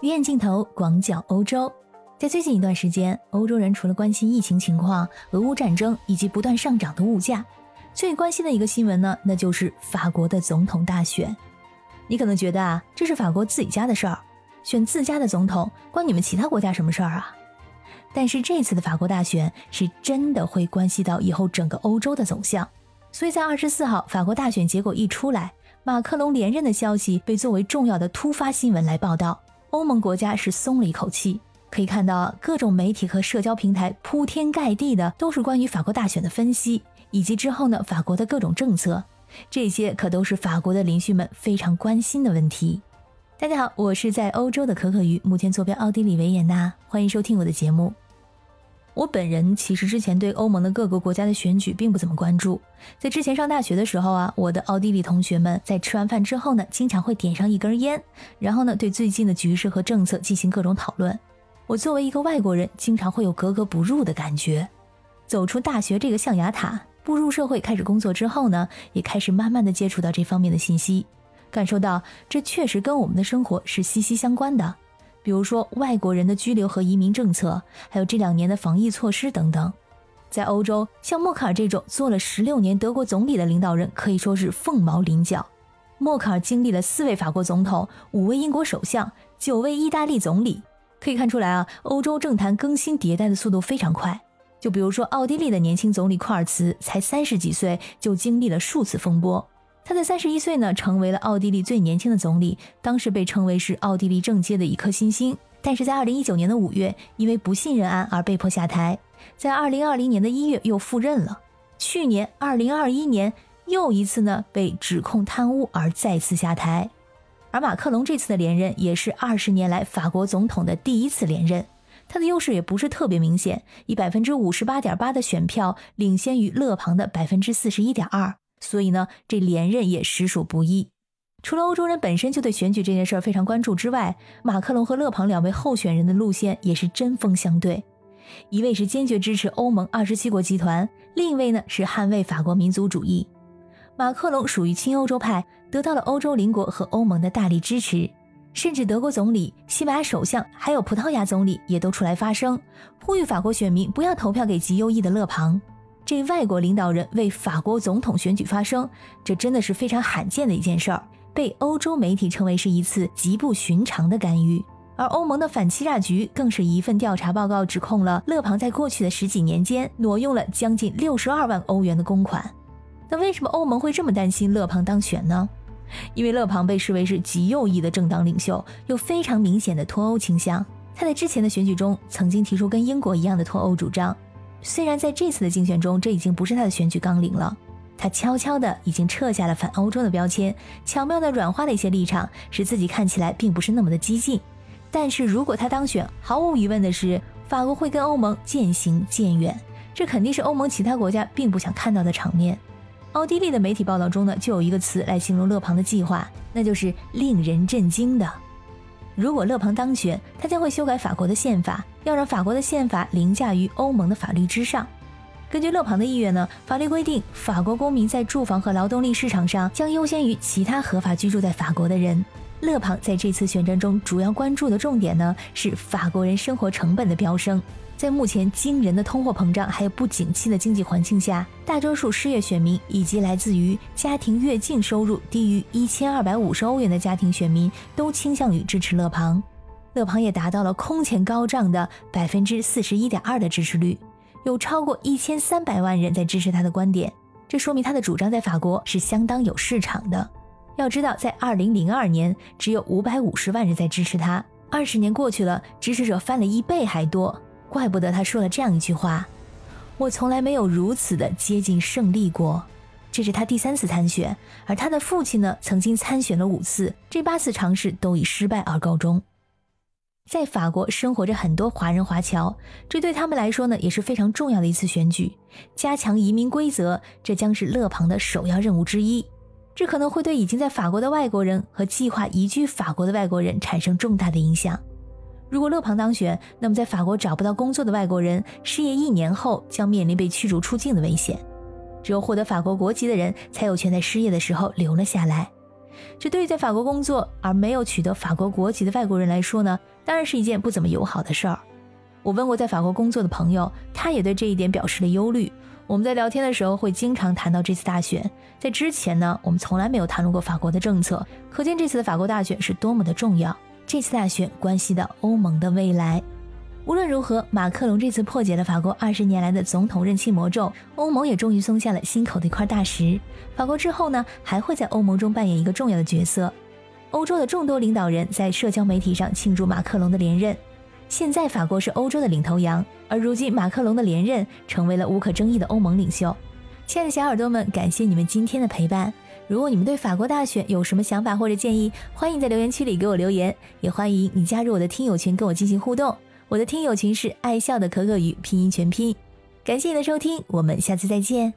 鱼眼镜头广角欧洲，在最近一段时间，欧洲人除了关心疫情情况、俄乌战争以及不断上涨的物价，最关心的一个新闻呢，那就是法国的总统大选。你可能觉得啊，这是法国自己家的事儿，选自家的总统关你们其他国家什么事儿啊？但是这次的法国大选是真的会关系到以后整个欧洲的走向，所以在二十四号法国大选结果一出来，马克龙连任的消息被作为重要的突发新闻来报道。欧盟国家是松了一口气，可以看到各种媒体和社交平台铺天盖地的都是关于法国大选的分析，以及之后呢法国的各种政策，这些可都是法国的邻居们非常关心的问题。大家好，我是在欧洲的可可鱼，目前坐标奥地利维也纳，欢迎收听我的节目。我本人其实之前对欧盟的各个国家的选举并不怎么关注。在之前上大学的时候啊，我的奥地利同学们在吃完饭之后呢，经常会点上一根烟，然后呢对最近的局势和政策进行各种讨论。我作为一个外国人，经常会有格格不入的感觉。走出大学这个象牙塔，步入社会开始工作之后呢，也开始慢慢的接触到这方面的信息，感受到这确实跟我们的生活是息息相关的。比如说外国人的居留和移民政策，还有这两年的防疫措施等等，在欧洲，像默克尔这种做了十六年德国总理的领导人可以说是凤毛麟角。默克尔经历了四位法国总统、五位英国首相、九位意大利总理，可以看出来啊，欧洲政坛更新迭代的速度非常快。就比如说奥地利的年轻总理库尔茨，才三十几岁就经历了数次风波。他在三十一岁呢，成为了奥地利最年轻的总理，当时被称为是奥地利政界的一颗新星。但是在二零一九年的五月，因为不信任案而被迫下台，在二零二零年的一月又复任了。去年二零二一年又一次呢被指控贪污而再次下台。而马克龙这次的连任也是二十年来法国总统的第一次连任，他的优势也不是特别明显，以百分之五十八点八的选票领先于勒庞的百分之四十一点二。所以呢，这连任也实属不易。除了欧洲人本身就对选举这件事儿非常关注之外，马克龙和勒庞两位候选人的路线也是针锋相对。一位是坚决支持欧盟二十七国集团，另一位呢是捍卫法国民族主义。马克龙属于亲欧洲派，得到了欧洲邻国和欧盟的大力支持，甚至德国总理、西班牙首相还有葡萄牙总理也都出来发声，呼吁法国选民不要投票给极右翼的勒庞。这外国领导人为法国总统选举发声，这真的是非常罕见的一件事儿，被欧洲媒体称为是一次极不寻常的干预。而欧盟的反欺诈局更是一份调查报告指控了勒庞在过去的十几年间挪用了将近六十二万欧元的公款。那为什么欧盟会这么担心勒庞当选呢？因为勒庞被视为是极右翼的政党领袖，有非常明显的脱欧倾向。他在之前的选举中曾经提出跟英国一样的脱欧主张。虽然在这次的竞选中，这已经不是他的选举纲领了，他悄悄的已经撤下了反欧洲的标签，巧妙的软化了一些立场，使自己看起来并不是那么的激进。但是如果他当选，毫无疑问的是，法国会跟欧盟渐行渐远，这肯定是欧盟其他国家并不想看到的场面。奥地利的媒体报道中呢，就有一个词来形容勒庞的计划，那就是令人震惊的。如果勒庞当选，他将会修改法国的宪法，要让法国的宪法凌驾于欧盟的法律之上。根据勒庞的意愿呢，法律规定，法国公民在住房和劳动力市场上将优先于其他合法居住在法国的人。勒庞在这次选战中主要关注的重点呢，是法国人生活成本的飙升。在目前惊人的通货膨胀还有不景气的经济环境下，大多数失业选民以及来自于家庭月净收入低于一千二百五十欧元的家庭选民都倾向于支持勒庞。勒庞也达到了空前高涨的百分之四十一点二的支持率，有超过一千三百万人在支持他的观点。这说明他的主张在法国是相当有市场的。要知道，在二零零二年只有五百五十万人在支持他，二十年过去了，支持者翻了一倍还多。怪不得他说了这样一句话：“我从来没有如此的接近胜利过。”这是他第三次参选，而他的父亲呢，曾经参选了五次，这八次尝试都以失败而告终。在法国生活着很多华人华侨，这对他们来说呢，也是非常重要的一次选举。加强移民规则，这将是勒庞的首要任务之一。这可能会对已经在法国的外国人和计划移居法国的外国人产生重大的影响。如果勒庞当选，那么在法国找不到工作的外国人，失业一年后将面临被驱逐出境的危险。只有获得法国国籍的人才有权在失业的时候留了下来。这对于在法国工作而没有取得法国国籍的外国人来说呢，当然是一件不怎么友好的事儿。我问过在法国工作的朋友，他也对这一点表示了忧虑。我们在聊天的时候会经常谈到这次大选，在之前呢，我们从来没有谈论过法国的政策，可见这次的法国大选是多么的重要。这次大选关系到欧盟的未来。无论如何，马克龙这次破解了法国二十年来的总统任期魔咒，欧盟也终于松下了心口的一块大石。法国之后呢，还会在欧盟中扮演一个重要的角色。欧洲的众多领导人在社交媒体上庆祝马克龙的连任。现在法国是欧洲的领头羊，而如今马克龙的连任成为了无可争议的欧盟领袖。亲爱的小耳朵们，感谢你们今天的陪伴。如果你们对法国大选有什么想法或者建议，欢迎在留言区里给我留言，也欢迎你加入我的听友群跟我进行互动。我的听友群是爱笑的可可鱼拼音全拼。感谢你的收听，我们下次再见。